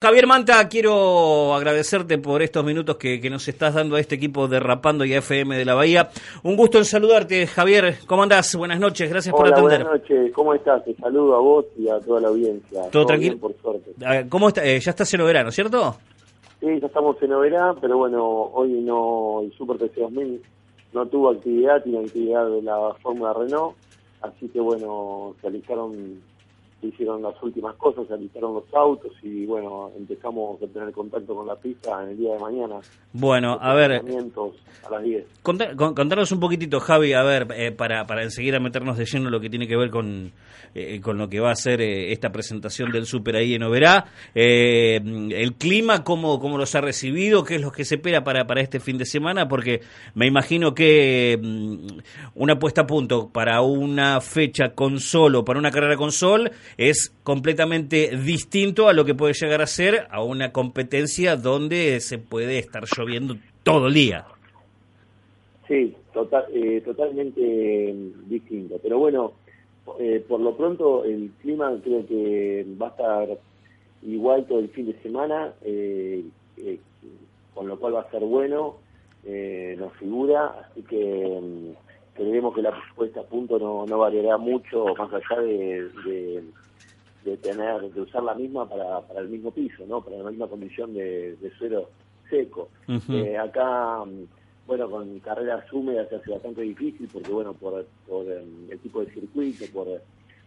Javier Manta, quiero agradecerte por estos minutos que, que, nos estás dando a este equipo de Rapando y FM de la Bahía. Un gusto en saludarte, Javier. ¿Cómo andás? Buenas noches, gracias Hola, por atender. Buenas noches, ¿cómo estás? Te saludo a vos y a toda la audiencia. Todo, tranquilo. Bien, por suerte. ¿Cómo está? Eh, ya estás en verano, ¿cierto? Sí, ya estamos en verano, pero bueno, hoy no, el Super TC2000 no tuvo actividad, tiene actividad de la Fórmula Renault, así que bueno, se alistaron se hicieron las últimas cosas, se alistaron los autos y bueno, empezamos a tener contacto con la pista en el día de mañana. Bueno, a ver. A las 10. Contá, contanos un poquitito, Javi, a ver, eh, para, para enseguida meternos de lleno lo que tiene que ver con, eh, con lo que va a ser eh, esta presentación del Super ahí en Oberá. Eh, el clima, ¿cómo, ¿cómo los ha recibido? ¿Qué es lo que se espera para, para este fin de semana? Porque me imagino que mm, una puesta a punto para una fecha con sol o para una carrera con sol es completamente distinto a lo que puede llegar a ser a una competencia donde se puede estar lloviendo todo el día. Sí, total, eh, totalmente distinto. Pero bueno, eh, por lo pronto el clima creo que va a estar igual todo el fin de semana, eh, eh, con lo cual va a ser bueno, eh, nos figura, así que mm, creemos que la puesta a punto no, no variará mucho más allá de, de, de, tener de usar la misma para, para el mismo piso, no para la misma condición de, de suelo seco. Uh -huh. acá bueno, con carreras húmedas se hace bastante difícil porque, bueno, por, por um, el tipo de circuito, por,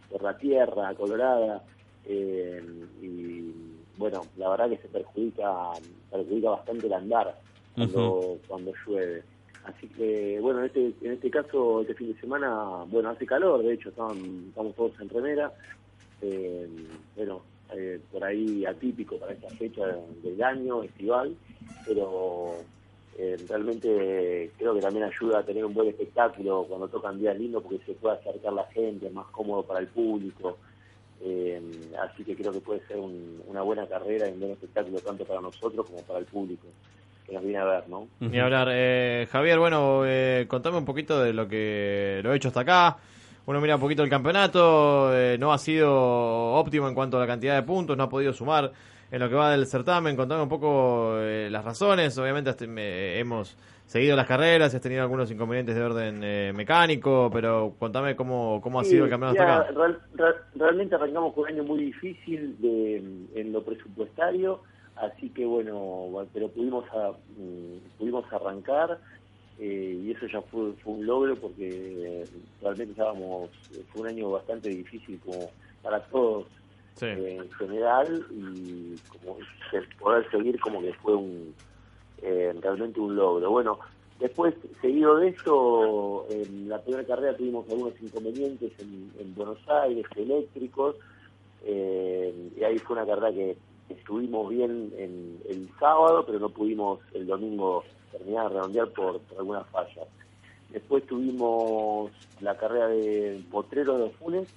por la tierra colorada, eh, y bueno, la verdad que se perjudica perjudica bastante el andar cuando, uh -huh. cuando llueve. Así que, bueno, en este, en este caso, este fin de semana, bueno, hace calor, de hecho, estamos, estamos todos en remera, eh, bueno, eh, por ahí atípico para esta fecha del año, estival, pero eh, realmente creo que también ayuda a tener un buen espectáculo cuando tocan días lindos porque se puede acercar la gente, es más cómodo para el público. Eh, así que creo que puede ser un, una buena carrera y un buen espectáculo tanto para nosotros como para el público que nos viene a ver, ¿no? Ni hablar. Eh, Javier, bueno, eh, contame un poquito de lo que lo he hecho hasta acá. Uno mira un poquito el campeonato, eh, no ha sido óptimo en cuanto a la cantidad de puntos, no ha podido sumar en lo que va del certamen, contame un poco eh, las razones, obviamente hasta, me, hemos seguido las carreras, has tenido algunos inconvenientes de orden eh, mecánico, pero contame cómo, cómo ha sí, sido el campeonato ya, hasta acá. Real, real, realmente arrancamos con un año muy difícil de, en lo presupuestario, así que bueno, pero pudimos, a, mm, pudimos arrancar eh, y eso ya fue, fue un logro porque realmente estábamos, fue un año bastante difícil como para todos Sí. eh, en general y como poder seguir como que fue un eh, realmente un logro. Bueno, después, seguido de esto, en la primera carrera tuvimos algunos inconvenientes en, en Buenos Aires, eléctricos, eh, y ahí fue una carrera que estuvimos bien en el sábado, pero no pudimos el domingo terminar de redondear por, por algunas fallas. Después tuvimos la carrera de Potrero de Funes,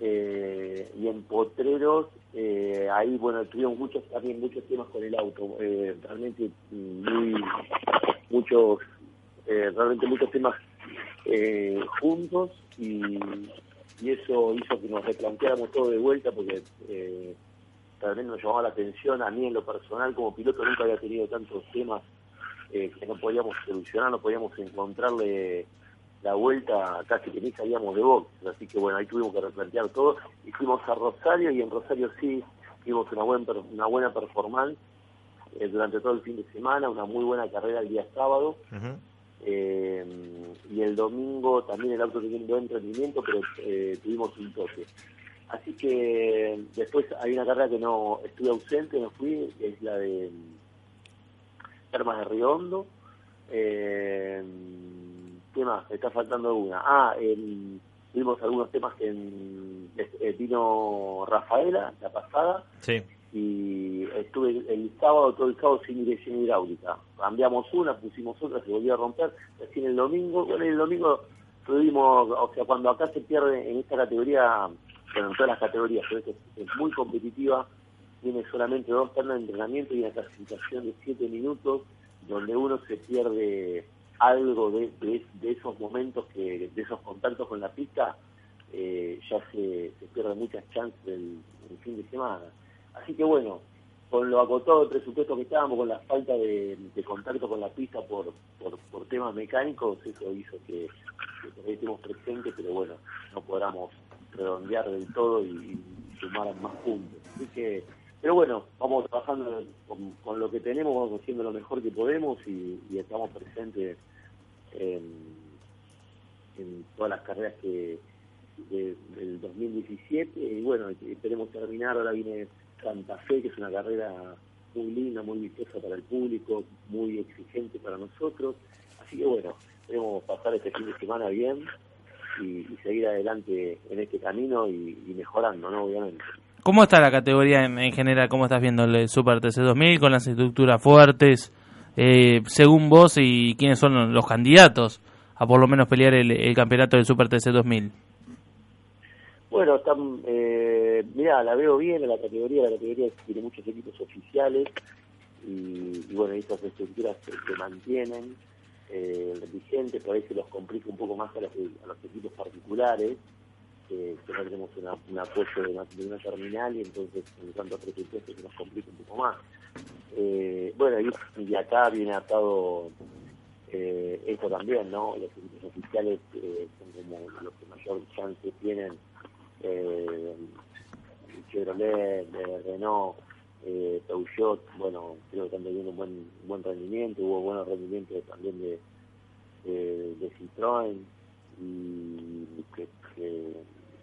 eh, y en Potreros eh, ahí bueno tuvieron muchos también muchos temas con el auto eh, realmente muy muchos eh, realmente muchos temas eh, juntos y, y eso hizo que nos replanteáramos todo de vuelta porque realmente nos llamaba la atención a mí en lo personal como piloto nunca había tenido tantos temas eh, que no podíamos solucionar no podíamos encontrarle la vuelta casi que ni salíamos de box, así que bueno, ahí tuvimos que replantear todo, y fuimos a Rosario y en Rosario sí tuvimos una, buen, una buena performance eh, durante todo el fin de semana, una muy buena carrera el día sábado, Uh -huh. eh, y el domingo también el auto tenía un buen rendimiento, pero eh, tuvimos un toque. Así que después hay una carrera que no estuve ausente, no fui, es la de Termas de Riondo. Eh, ¿Qué más? Me está faltando una. Ah, el, tuvimos algunos temas que en, eh, vino Rafaela, la pasada. Sí. y estuve el sábado, todo el sábado sin dirección hidráulica. Cambiamos una, pusimos otra, se volvió a romper, recién el domingo, bueno, el domingo tuvimos, o sea, cuando acá se pierde en esta categoría, bueno, en todas las categorías, pero es, es muy competitiva, tiene solamente dos ternas de entrenamiento y una clasificación de siete minutos, donde uno se pierde algo de, de, esos momentos, que de esos contactos con la pista, eh, ya se, se pierde muchas chances del fin de semana. Así que bueno, con lo acotado del presupuesto que estábamos, con la falta de, contacto con la pista por, por, temas mecánicos, eso hizo que, que estemos presentes, pero bueno, no podamos redondear del todo y, sumar más puntos. Así que, pero bueno, vamos trabajando con, lo que tenemos, vamos haciendo lo mejor que podemos y, estamos presentes en, todas las carreras que del 2017 y bueno, esperemos terminar, ahora viene Santa Fe, que es una carrera muy linda, muy vistosa para el público, muy exigente para nosotros. Así que bueno, queremos pasar este fin de semana bien y, seguir adelante en este camino y, mejorando, ¿no? Obviamente. ¿Cómo está la categoría en, general? ¿Cómo estás viendo el Super TC2000 con las estructuras fuertes? Eh, según vos y quiénes son los candidatos a por lo menos pelear el, el campeonato del Super TC2000. Bueno, están, eh, mirá, la veo bien en la categoría, la categoría tiene muchos equipos oficiales y, bueno, estas estructuras se, mantienen eh, vigentes, por ahí se los complica un poco más a los, equipos particulares, que no tenemos un apoyo de una, terminal y entonces en cuanto a presupuesto se nos complica un poco más. Eh, bueno, y, acá viene atado eh, esto también, ¿no? Los equipos oficiales eh, son como los que mayor chance tienen eh, Chevrolet, Renault, eh, Peugeot, bueno, creo que están teniendo un buen, buen rendimiento, hubo buenos rendimientos también de, Citroën, y que,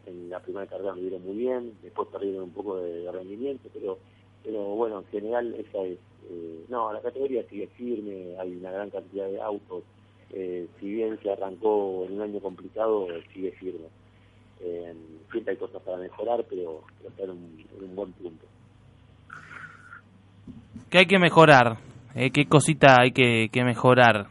en la primera carrera me dieron muy bien, después perdieron un poco de, rendimiento, pero pero bueno, en general esa es, eh, no, la categoría sigue firme, hay una gran cantidad de autos, eh, si bien se arrancó en un año complicado, sigue firme. Eh, siempre hay cosas para mejorar, pero, está en un, buen punto. ¿Qué hay que mejorar? Eh, ¿Qué cosita hay que, mejorar?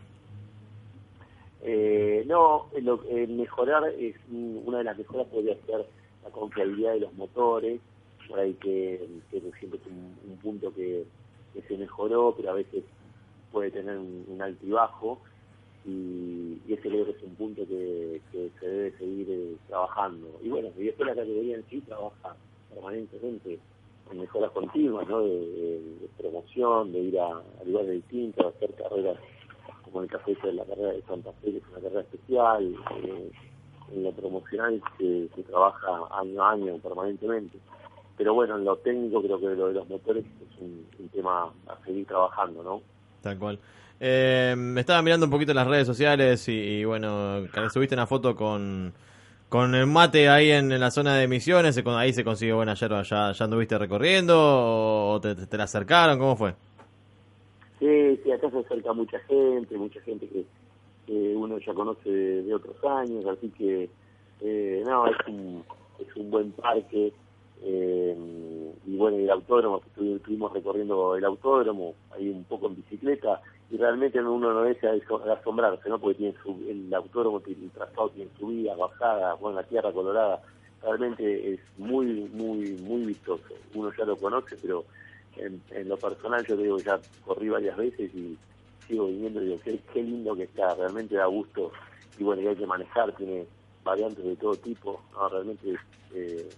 Eh, no, lo, mejorar es una de las mejoras podría ser la confiabilidad de los motores, por ahí que, siempre es un, punto que, se mejoró, pero a veces puede tener un alto y bajo y, ese creo que es un punto que, se debe seguir eh, trabajando. Y bueno, y después la categoría en sí trabaja permanentemente en mejoras continuas, ¿no? De, promoción, de ir a, lugares distintos, hacer carreras como el caso de la carrera de Santa Fe, que es una carrera especial. Eh, en lo promocional se, trabaja año a año permanentemente. Pero bueno, en lo técnico creo que lo de los motores es un, tema a seguir trabajando, ¿no? Tal cual. Eh, me estaba mirando un poquito las redes sociales y, bueno, subiste una foto con, con el mate ahí en, la zona de Misiones, ahí se consiguió buena yerba, ¿ya, ya anduviste recorriendo o te, la acercaron? ¿Cómo fue? Sí, sí, acá se acerca mucha gente, mucha gente que, uno ya conoce de, otros años, así que eh, no, es un, es un buen parque. Eh, y bueno, el autódromo, estuvimos recorriendo el autódromo, ahí un poco en bicicleta, y realmente uno no deja de asombrarse, ¿no? Porque tiene su, el autódromo, el trazado tiene subida, bajada, bueno, la tierra colorada, realmente es muy, muy, muy vistoso. Uno ya lo conoce, pero en, lo personal yo digo, ya corrí varias veces y sigo viniendo y digo, qué, qué lindo que está, realmente da gusto y bueno, y hay que manejar, tiene variantes de todo tipo, ¿no? realmente eh,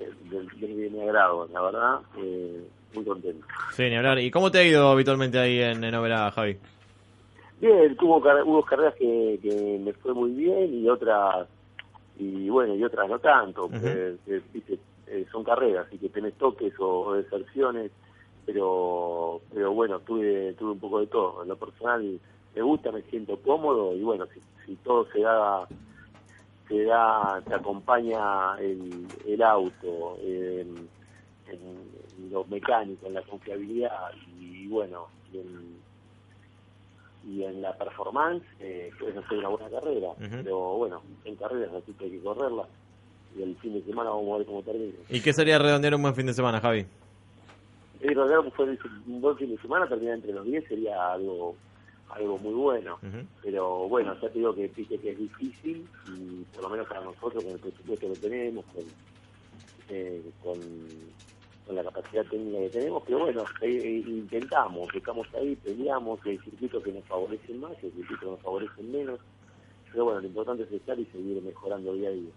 eh, de, de, mi agrado, la verdad. Eh, muy contento. Sí, ni hablar. ¿Y cómo te ha ido habitualmente ahí en, en Javi? Bien, tuvo, hubo carreras que, que me fue muy bien y otras, y bueno, y otras no tanto. Eh, son carreras, y que tenés toques o, deserciones, pero pero bueno, tuve, tuve un poco de todo. En lo personal me gusta, me siento cómodo y bueno, si, si todo se da se da, te acompaña el, el auto, eh, en, lo mecánico, en la confiabilidad y, bueno, y en, y en la performance, eh, puedes hacer una buena carrera. Pero bueno, en carreras así que hay que correrla y el fin de semana vamos a ver cómo termina. ¿Y qué sería redondear un buen fin de semana, Javi? fue un buen fin de semana, terminar entre los 10 sería algo algo muy bueno. Pero bueno, ya te digo que, que es difícil y por lo menos para nosotros, con el presupuesto que tenemos, con, eh, con, la capacidad técnica que tenemos, pero bueno, eh, eh, intentamos, estamos ahí, peleamos, hay circuitos que nos favorecen más, hay circuitos que nos favorecen menos. Pero bueno, lo importante es estar y seguir mejorando día a día.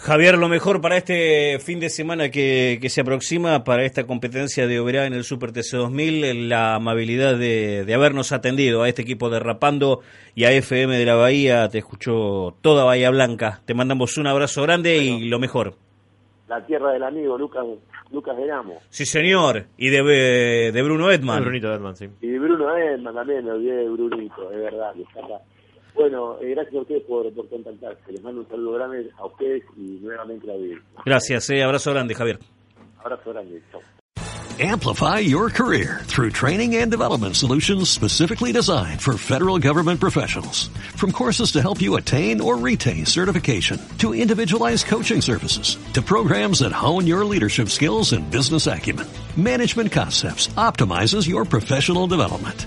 Javier, lo mejor para este fin de semana que, se aproxima, para esta competencia de Oberá en el Super TC2000, la amabilidad de, habernos atendido a este equipo de Rapando y a FM de la Bahía. Te escuchó toda Bahía Blanca. Te mandamos un abrazo grande y lo mejor. La tierra del amigo Lucas Lucas Sí, señor. Y de, de Bruno Edman. Brunito Edman, sí. Y de Bruno Edman también, olvidé de Brunito, es verdad. Bueno, eh, gracias a ustedes por, por contactarse. Les mando un saludo grande a ustedes y nuevamente a audiencia. Gracias, eh, abrazo grande, Javier. Abrazo grande, chao. Amplify your career through training and development solutions specifically designed for federal government professionals. From courses to help you attain or retain certification, to individualized coaching services, to programs that hone your leadership skills and business acumen, Management Concepts optimizes your professional development.